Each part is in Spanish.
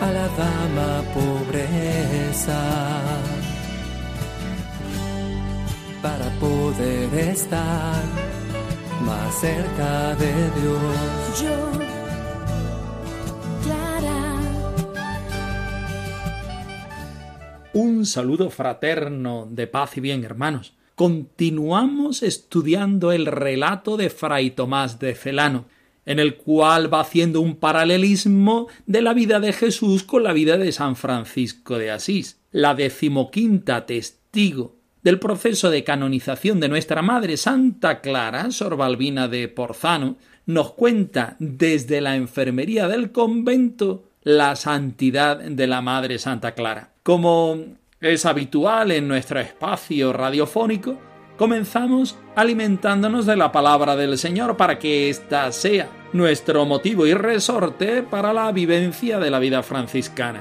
A la dama pobreza, para poder estar más cerca de Dios. Yo, Clara, Un saludo fraterno de paz y bien, hermanos. Continuamos estudiando el relato de Fray Tomás de Celano, en el cual va haciendo un paralelismo de la vida de Jesús con la vida de San Francisco de Asís, la decimoquinta testigo del proceso de canonización de nuestra Madre Santa Clara, Sor Balbina de Porzano, nos cuenta desde la enfermería del convento la santidad de la Madre Santa Clara. Como es habitual en nuestro espacio radiofónico, comenzamos alimentándonos de la palabra del Señor para que ésta sea nuestro motivo y resorte para la vivencia de la vida franciscana.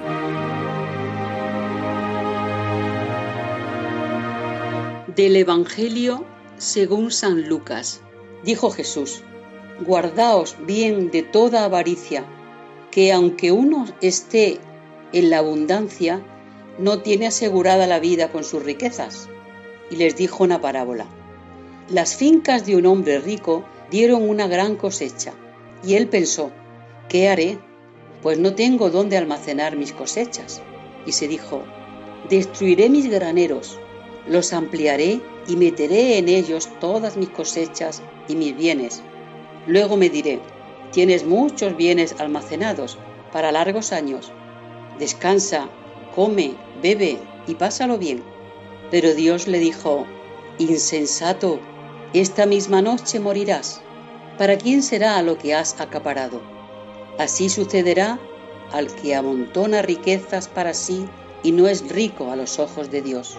Del Evangelio según San Lucas. Dijo Jesús, Guardaos bien de toda avaricia, que aunque uno esté en la abundancia, no tiene asegurada la vida con sus riquezas. Y les dijo una parábola. Las fincas de un hombre rico dieron una gran cosecha, y él pensó, ¿qué haré? Pues no tengo dónde almacenar mis cosechas. Y se dijo, destruiré mis graneros, los ampliaré y meteré en ellos todas mis cosechas y mis bienes. Luego me diré, tienes muchos bienes almacenados para largos años. Descansa, come, bebe y pásalo bien. Pero Dios le dijo, insensato, esta misma noche morirás. ¿Para quién será lo que has acaparado? Así sucederá al que amontona riquezas para sí y no es rico a los ojos de Dios.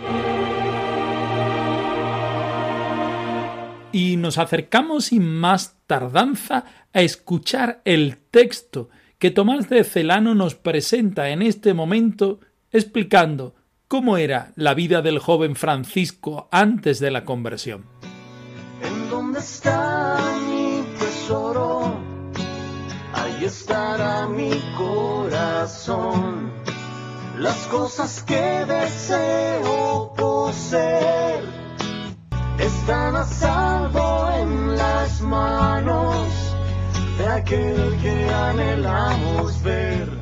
Y nos acercamos sin más tardanza a escuchar el texto que Tomás de Celano nos presenta en este momento explicando cómo era la vida del joven Francisco antes de la conversión. ¿En dónde está mi tesoro? Ahí estará mi corazón. Las cosas que deseo poseer están a salvo en las manos de aquel que anhelamos ver.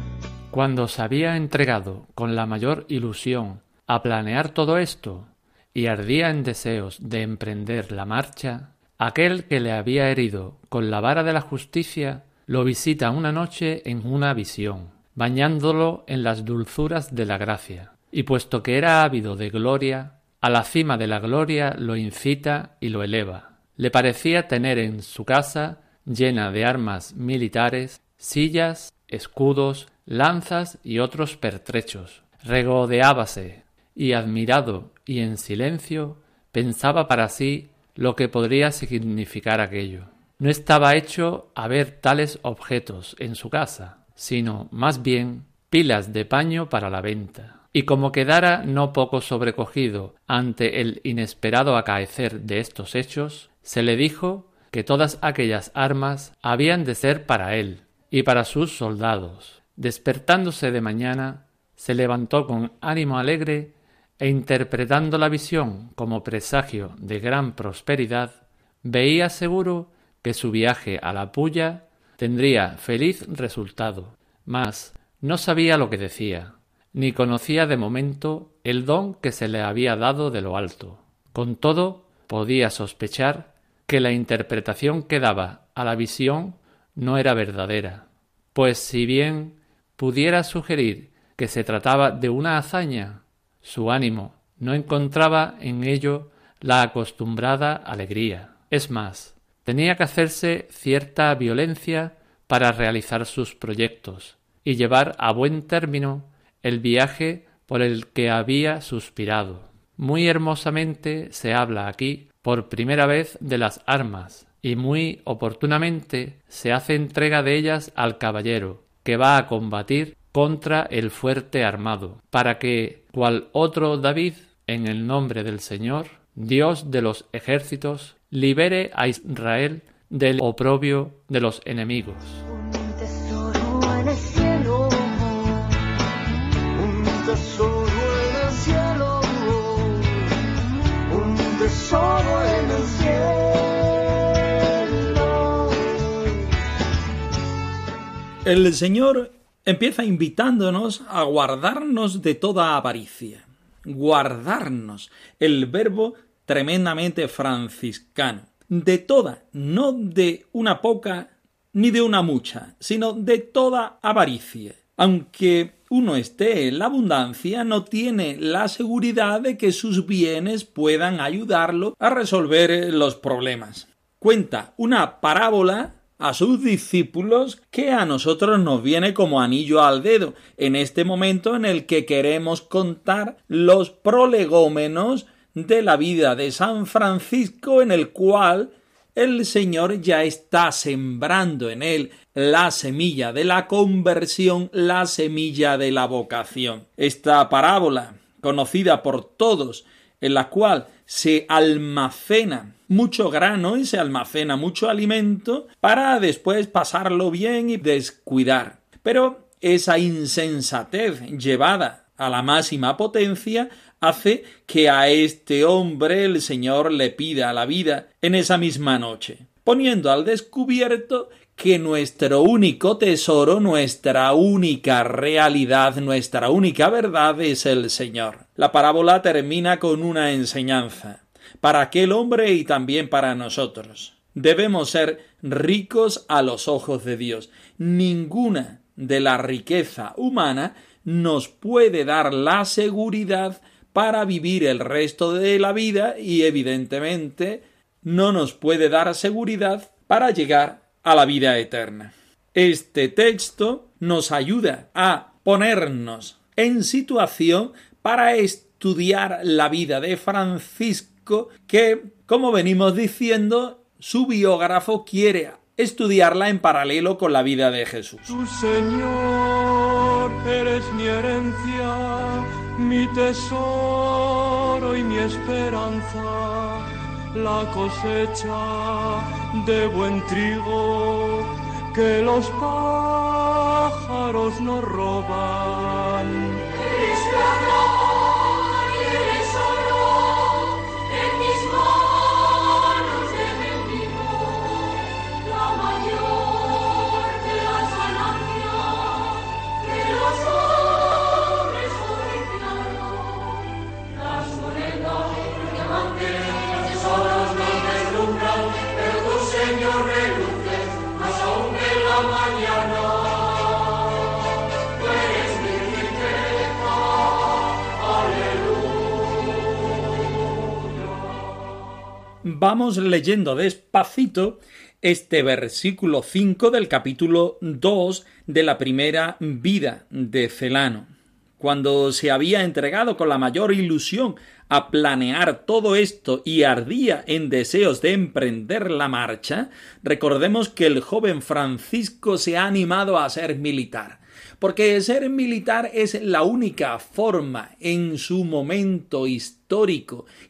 Cuando se había entregado con la mayor ilusión a planear todo esto y ardía en deseos de emprender la marcha, aquel que le había herido con la vara de la justicia lo visita una noche en una visión, bañándolo en las dulzuras de la gracia, y puesto que era ávido de gloria, a la cima de la gloria lo incita y lo eleva. Le parecía tener en su casa, llena de armas militares, sillas, escudos, lanzas y otros pertrechos. Regodeábase, y admirado y en silencio, pensaba para sí lo que podría significar aquello. No estaba hecho a ver tales objetos en su casa, sino más bien pilas de paño para la venta. Y como quedara no poco sobrecogido ante el inesperado acaecer de estos hechos, se le dijo que todas aquellas armas habían de ser para él y para sus soldados. Despertándose de mañana, se levantó con ánimo alegre e interpretando la visión como presagio de gran prosperidad, veía seguro que su viaje a la puya tendría feliz resultado, mas no sabía lo que decía, ni conocía de momento el don que se le había dado de lo alto. Con todo, podía sospechar que la interpretación que daba a la visión no era verdadera, pues si bien pudiera sugerir que se trataba de una hazaña, su ánimo no encontraba en ello la acostumbrada alegría. Es más, tenía que hacerse cierta violencia para realizar sus proyectos y llevar a buen término el viaje por el que había suspirado. Muy hermosamente se habla aquí por primera vez de las armas, y muy oportunamente se hace entrega de ellas al caballero, que va a combatir contra el fuerte armado, para que, cual otro David, en el nombre del Señor, Dios de los ejércitos, libere a Israel del oprobio de los enemigos. El Señor empieza invitándonos a guardarnos de toda avaricia. Guardarnos, el verbo tremendamente franciscano. De toda, no de una poca ni de una mucha, sino de toda avaricia. Aunque uno esté en la abundancia, no tiene la seguridad de que sus bienes puedan ayudarlo a resolver los problemas. Cuenta una parábola a sus discípulos que a nosotros nos viene como anillo al dedo en este momento en el que queremos contar los prolegómenos de la vida de San Francisco en el cual el Señor ya está sembrando en él la semilla de la conversión, la semilla de la vocación. Esta parábola, conocida por todos, en la cual se almacena mucho grano y se almacena mucho alimento para después pasarlo bien y descuidar. Pero esa insensatez llevada a la máxima potencia hace que a este hombre el Señor le pida la vida en esa misma noche, poniendo al descubierto que nuestro único tesoro, nuestra única realidad, nuestra única verdad es el Señor. La parábola termina con una enseñanza para aquel hombre y también para nosotros. Debemos ser ricos a los ojos de Dios. Ninguna de la riqueza humana nos puede dar la seguridad para vivir el resto de la vida y evidentemente no nos puede dar seguridad para llegar a la vida eterna. Este texto nos ayuda a ponernos en situación para estudiar la vida de Francisco que, como venimos diciendo, su biógrafo quiere estudiarla en paralelo con la vida de Jesús. Tu Señor, eres mi herencia, mi tesoro y mi esperanza, la cosecha de buen trigo que los pájaros no roban. Vamos leyendo despacito este versículo 5 del capítulo 2 de la primera vida de Celano. Cuando se había entregado con la mayor ilusión a planear todo esto y ardía en deseos de emprender la marcha, recordemos que el joven Francisco se ha animado a ser militar porque ser militar es la única forma en su momento histórico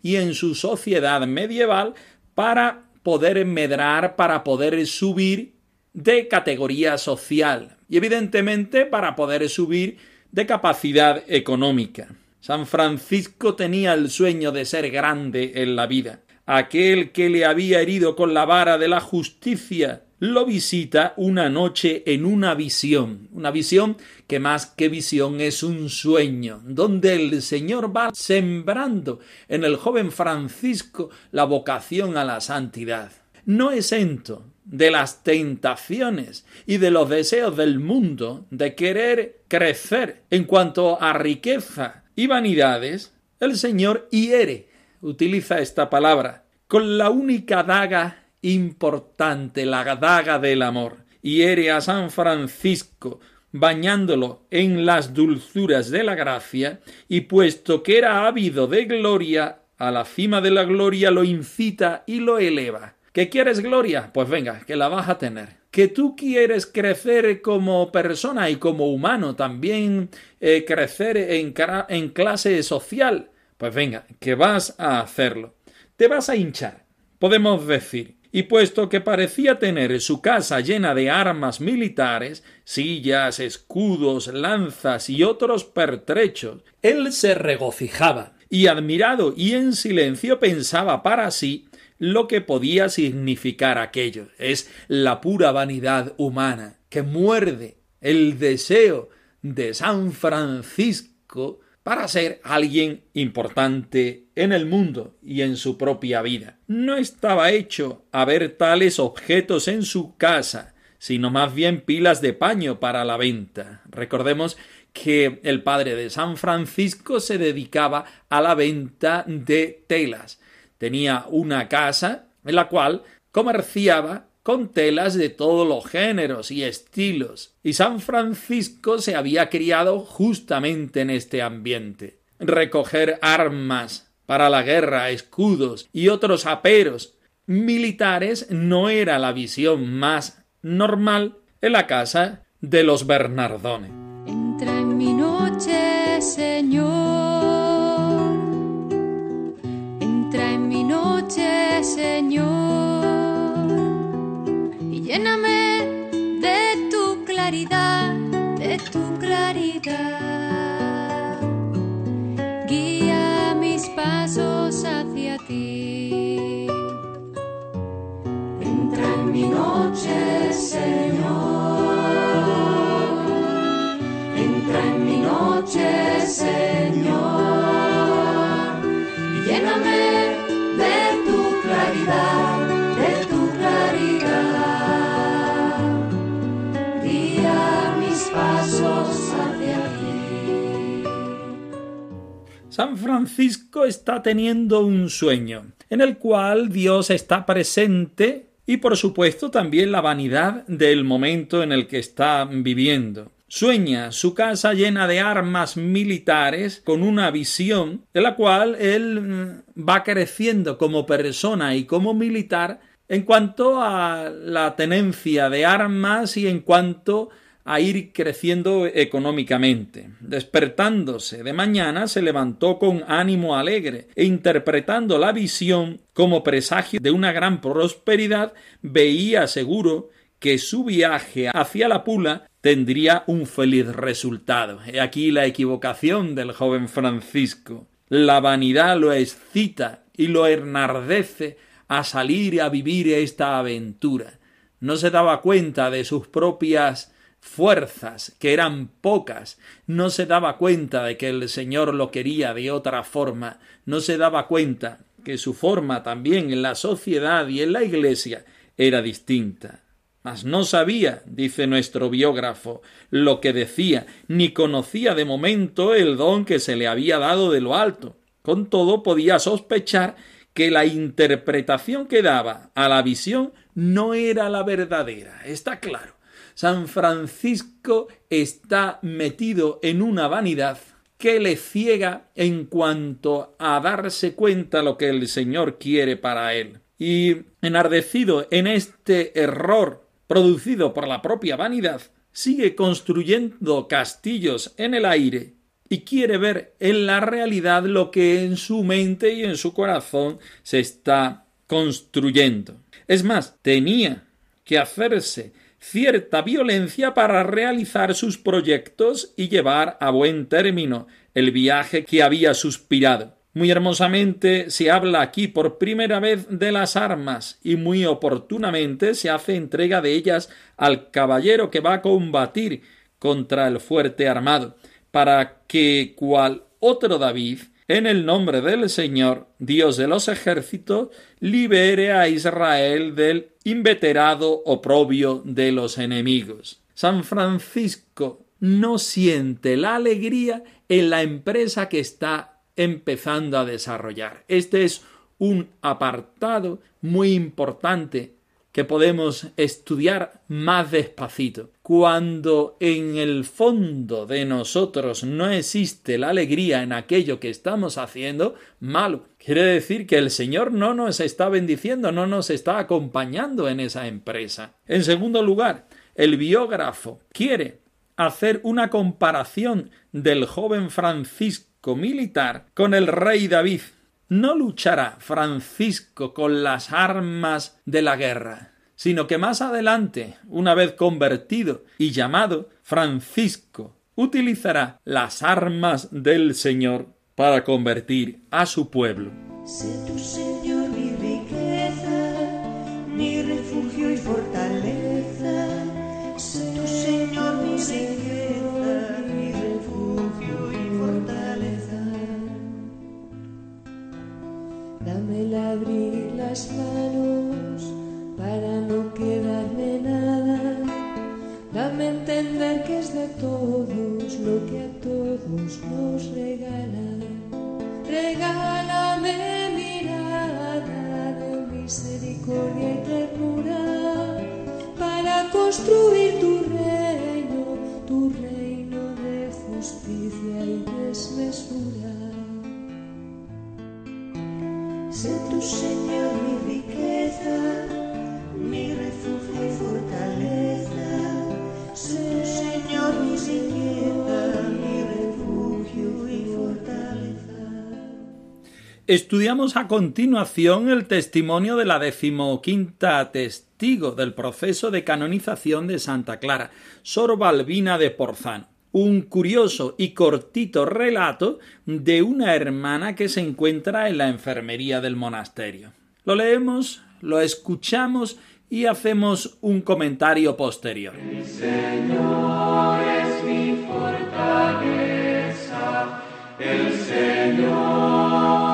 y en su sociedad medieval para poder medrar, para poder subir de categoría social y evidentemente para poder subir de capacidad económica. San Francisco tenía el sueño de ser grande en la vida. Aquel que le había herido con la vara de la justicia lo visita una noche en una visión, una visión que más que visión es un sueño, donde el Señor va sembrando en el joven Francisco la vocación a la santidad. No exento de las tentaciones y de los deseos del mundo de querer crecer en cuanto a riqueza y vanidades, el Señor hiere, utiliza esta palabra, con la única daga importante, la daga del amor. Hiere a San Francisco bañándolo en las dulzuras de la gracia, y puesto que era ávido de gloria, a la cima de la gloria lo incita y lo eleva. ¿Que quieres gloria? Pues venga, que la vas a tener. ¿Que tú quieres crecer como persona y como humano, también eh, crecer en, en clase social? Pues venga, que vas a hacerlo. Te vas a hinchar, podemos decir. Y puesto que parecía tener su casa llena de armas militares, sillas, escudos, lanzas y otros pertrechos, él se regocijaba, y admirado y en silencio pensaba para sí lo que podía significar aquello. Es la pura vanidad humana que muerde el deseo de San Francisco para ser alguien importante en el mundo y en su propia vida. No estaba hecho a ver tales objetos en su casa, sino más bien pilas de paño para la venta. Recordemos que el padre de San Francisco se dedicaba a la venta de telas tenía una casa en la cual comerciaba con telas de todos los géneros y estilos, y San Francisco se había criado justamente en este ambiente. Recoger armas para la guerra, escudos y otros aperos militares no era la visión más normal en la casa de los Bernardones. Lléname de tu claridad, de tu claridad. Guía mis pasos hacia ti. Entra en mi noche, Señor. Entra en mi noche, Señor. San Francisco está teniendo un sueño, en el cual Dios está presente y por supuesto también la vanidad del momento en el que está viviendo. Sueña su casa llena de armas militares con una visión de la cual él mm, va creciendo como persona y como militar en cuanto a la tenencia de armas y en cuanto a ir creciendo económicamente. Despertándose de mañana se levantó con ánimo alegre e interpretando la visión como presagio de una gran prosperidad veía seguro que su viaje hacia la Pula tendría un feliz resultado. He aquí la equivocación del joven Francisco. La vanidad lo excita y lo enardece a salir a vivir esta aventura. No se daba cuenta de sus propias fuerzas, que eran pocas, no se daba cuenta de que el Señor lo quería de otra forma, no se daba cuenta que su forma también en la sociedad y en la Iglesia era distinta. Mas no sabía, dice nuestro biógrafo, lo que decía, ni conocía de momento el don que se le había dado de lo alto. Con todo podía sospechar que la interpretación que daba a la visión no era la verdadera. Está claro. San Francisco está metido en una vanidad que le ciega en cuanto a darse cuenta lo que el Señor quiere para él. Y enardecido en este error producido por la propia vanidad, sigue construyendo castillos en el aire y quiere ver en la realidad lo que en su mente y en su corazón se está construyendo. Es más, tenía que hacerse cierta violencia para realizar sus proyectos y llevar a buen término el viaje que había suspirado. Muy hermosamente se habla aquí por primera vez de las armas y muy oportunamente se hace entrega de ellas al caballero que va a combatir contra el fuerte armado, para que cual otro David, en el nombre del Señor, Dios de los ejércitos, libere a Israel del inveterado oprobio de los enemigos. San Francisco no siente la alegría en la empresa que está empezando a desarrollar. Este es un apartado muy importante que podemos estudiar más despacito. Cuando en el fondo de nosotros no existe la alegría en aquello que estamos haciendo, malo. Quiere decir que el Señor no nos está bendiciendo, no nos está acompañando en esa empresa. En segundo lugar, el biógrafo quiere hacer una comparación del joven Francisco militar con el rey David. No luchará Francisco con las armas de la guerra, sino que más adelante, una vez convertido y llamado, Francisco utilizará las armas del Señor para convertir a su pueblo. Nos regala. Regálame mirada de misericordia y ternura para construir Estudiamos a continuación el testimonio de la decimoquinta testigo del proceso de canonización de Santa Clara, Sor Balbina de Porzano. Un curioso y cortito relato de una hermana que se encuentra en la enfermería del monasterio. Lo leemos, lo escuchamos y hacemos un comentario posterior. Señor es mi fortaleza, el Señor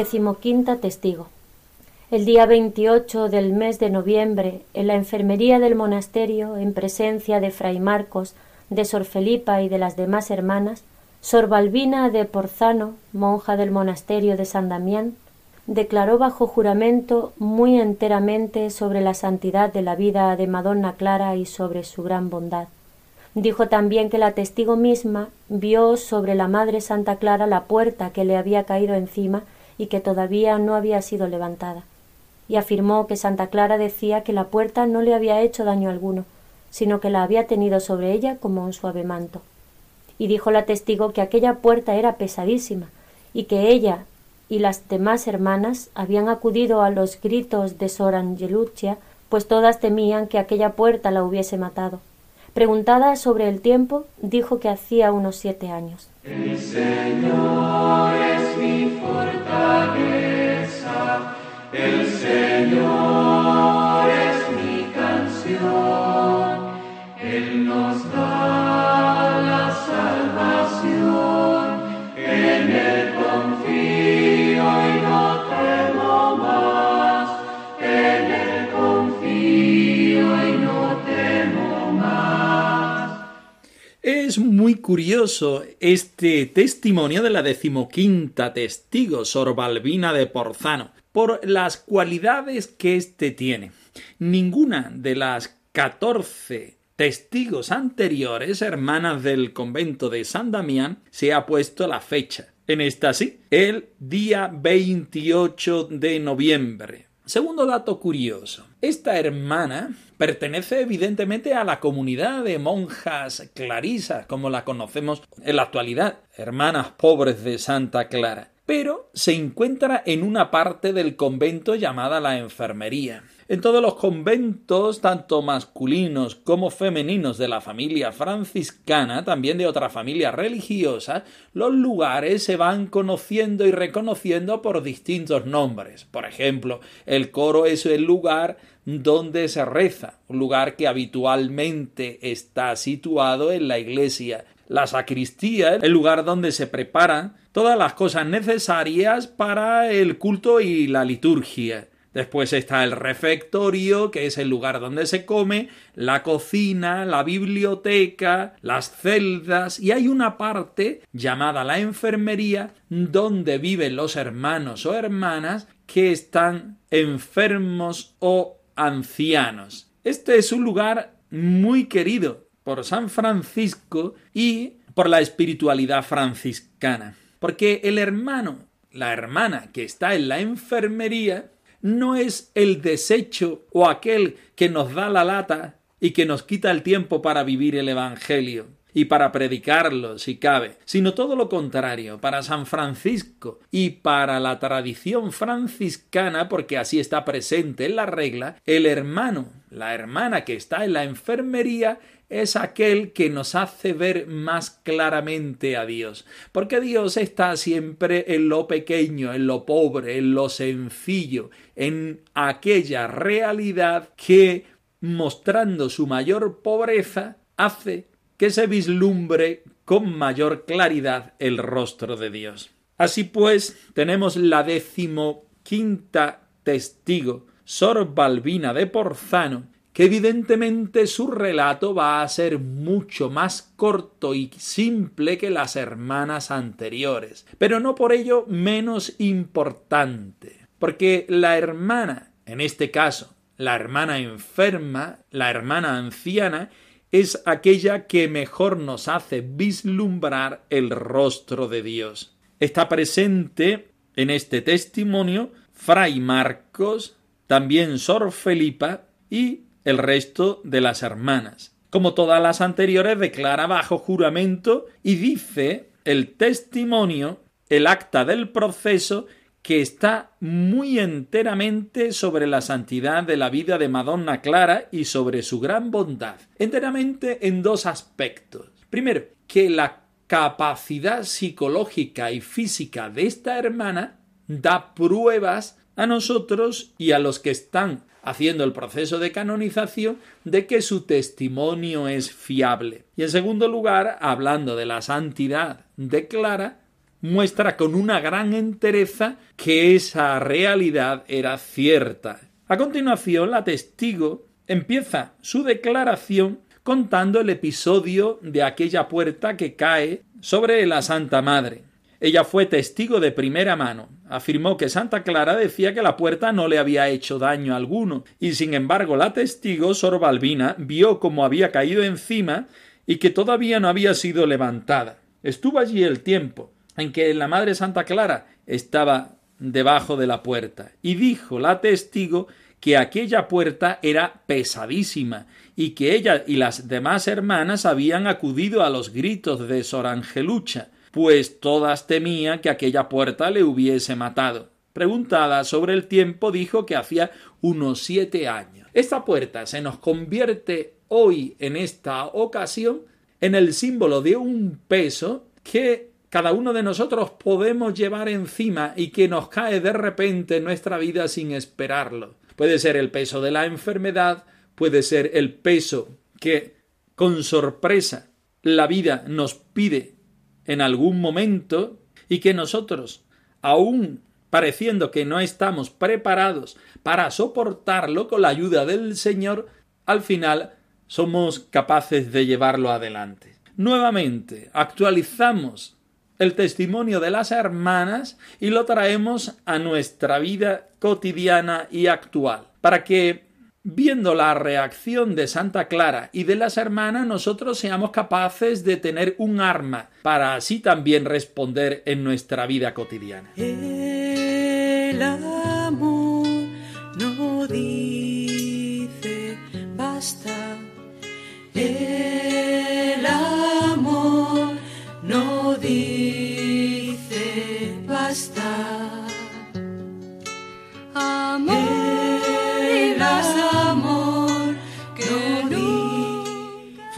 Decimoquinta testigo. El día 28 del mes de noviembre, en la enfermería del monasterio, en presencia de Fray Marcos, de Sor Felipa y de las demás hermanas, Sor Balbina de Porzano, monja del monasterio de San Damián, declaró bajo juramento muy enteramente sobre la santidad de la vida de Madonna Clara y sobre su gran bondad. Dijo también que la testigo misma vio sobre la Madre Santa Clara la puerta que le había caído encima y que todavía no había sido levantada y afirmó que Santa Clara decía que la puerta no le había hecho daño alguno, sino que la había tenido sobre ella como un suave manto. Y dijo la testigo que aquella puerta era pesadísima, y que ella y las demás hermanas habían acudido a los gritos de Sor Angeluccia, pues todas temían que aquella puerta la hubiese matado. Preguntada sobre el tiempo, dijo que hacía unos siete años. El Señor es mi fortaleza, el Señor es mi canción, Él nos da curioso este testimonio de la decimoquinta testigo, Sor Balbina de Porzano, por las cualidades que éste tiene. Ninguna de las catorce testigos anteriores, hermanas del convento de San Damián, se ha puesto la fecha. En esta sí, el día 28 de noviembre. Segundo dato curioso. Esta hermana pertenece evidentemente a la comunidad de monjas clarisas, como la conocemos en la actualidad, hermanas pobres de Santa Clara pero se encuentra en una parte del convento llamada la enfermería. En todos los conventos, tanto masculinos como femeninos de la familia franciscana, también de otras familias religiosas, los lugares se van conociendo y reconociendo por distintos nombres. Por ejemplo, el coro es el lugar donde se reza, un lugar que habitualmente está situado en la iglesia. La sacristía, el lugar donde se preparan todas las cosas necesarias para el culto y la liturgia. Después está el refectorio, que es el lugar donde se come, la cocina, la biblioteca, las celdas y hay una parte llamada la enfermería donde viven los hermanos o hermanas que están enfermos o ancianos. Este es un lugar muy querido por San Francisco y por la espiritualidad franciscana, porque el hermano, la hermana que está en la enfermería, no es el desecho o aquel que nos da la lata y que nos quita el tiempo para vivir el Evangelio y para predicarlo si cabe, sino todo lo contrario, para San Francisco y para la tradición franciscana, porque así está presente en la regla, el hermano, la hermana que está en la enfermería es aquel que nos hace ver más claramente a Dios, porque Dios está siempre en lo pequeño, en lo pobre, en lo sencillo, en aquella realidad que, mostrando su mayor pobreza, hace que se vislumbre con mayor claridad el rostro de Dios. Así pues, tenemos la decimoquinta testigo, Sor Balbina de Porzano, que evidentemente su relato va a ser mucho más corto y simple que las hermanas anteriores, pero no por ello menos importante, porque la hermana, en este caso, la hermana enferma, la hermana anciana, es aquella que mejor nos hace vislumbrar el rostro de Dios. Está presente en este testimonio Fray Marcos, también Sor Felipa y el resto de las hermanas. Como todas las anteriores, declara bajo juramento y dice el testimonio, el acta del proceso, que está muy enteramente sobre la santidad de la vida de Madonna Clara y sobre su gran bondad, enteramente en dos aspectos. Primero, que la capacidad psicológica y física de esta hermana da pruebas a nosotros y a los que están haciendo el proceso de canonización de que su testimonio es fiable. Y en segundo lugar, hablando de la santidad de Clara, muestra con una gran entereza que esa realidad era cierta. A continuación, la testigo empieza su declaración contando el episodio de aquella puerta que cae sobre la Santa Madre. Ella fue testigo de primera mano. Afirmó que Santa Clara decía que la puerta no le había hecho daño alguno, y sin embargo la testigo, Sor Balbina, vio cómo había caído encima y que todavía no había sido levantada. Estuvo allí el tiempo en que la Madre Santa Clara estaba debajo de la puerta, y dijo la testigo que aquella puerta era pesadísima y que ella y las demás hermanas habían acudido a los gritos de Sor Angelucha, pues todas temían que aquella puerta le hubiese matado. Preguntada sobre el tiempo, dijo que hacía unos siete años. Esta puerta se nos convierte hoy, en esta ocasión, en el símbolo de un peso que cada uno de nosotros podemos llevar encima y que nos cae de repente en nuestra vida sin esperarlo. Puede ser el peso de la enfermedad, puede ser el peso que con sorpresa la vida nos pide en algún momento y que nosotros, aun pareciendo que no estamos preparados para soportarlo con la ayuda del Señor, al final somos capaces de llevarlo adelante. Nuevamente, actualizamos el testimonio de las hermanas y lo traemos a nuestra vida cotidiana y actual, para que Viendo la reacción de Santa Clara y de las hermanas, nosotros seamos capaces de tener un arma para así también responder en nuestra vida cotidiana.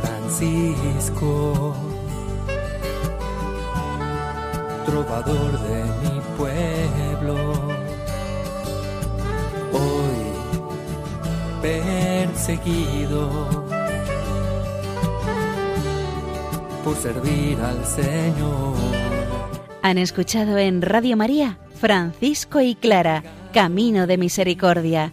Francisco, trovador de mi pueblo, hoy perseguido por servir al Señor. Han escuchado en Radio María Francisco y Clara, Camino de Misericordia,